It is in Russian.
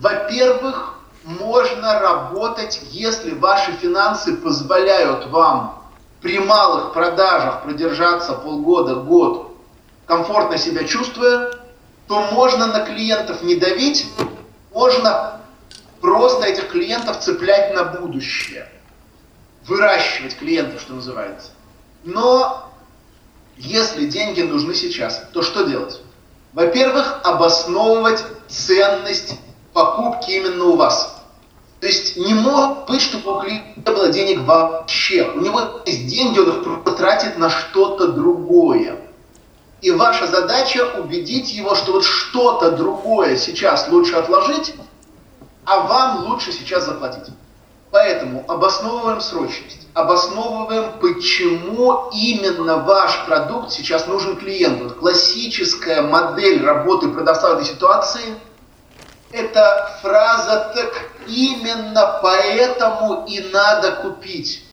Во-первых, можно работать, если ваши финансы позволяют вам при малых продажах продержаться полгода, год, комфортно себя чувствуя, то можно на клиентов не давить, можно просто этих клиентов цеплять на будущее. Выращивать клиентов, что называется. Но если деньги нужны сейчас, то что делать? Во-первых, обосновывать ценность покупки именно у вас. То есть не может быть, чтобы у клиента было денег вообще. У него есть деньги, он их потратит на что-то другое. И ваша задача убедить его, что вот что-то другое сейчас лучше отложить, а вам лучше сейчас заплатить. Поэтому обосновываем срочность, обосновываем, почему именно ваш продукт сейчас нужен клиенту. Классическая модель работы продавца в этой ситуации – это фраза «так именно поэтому и надо купить».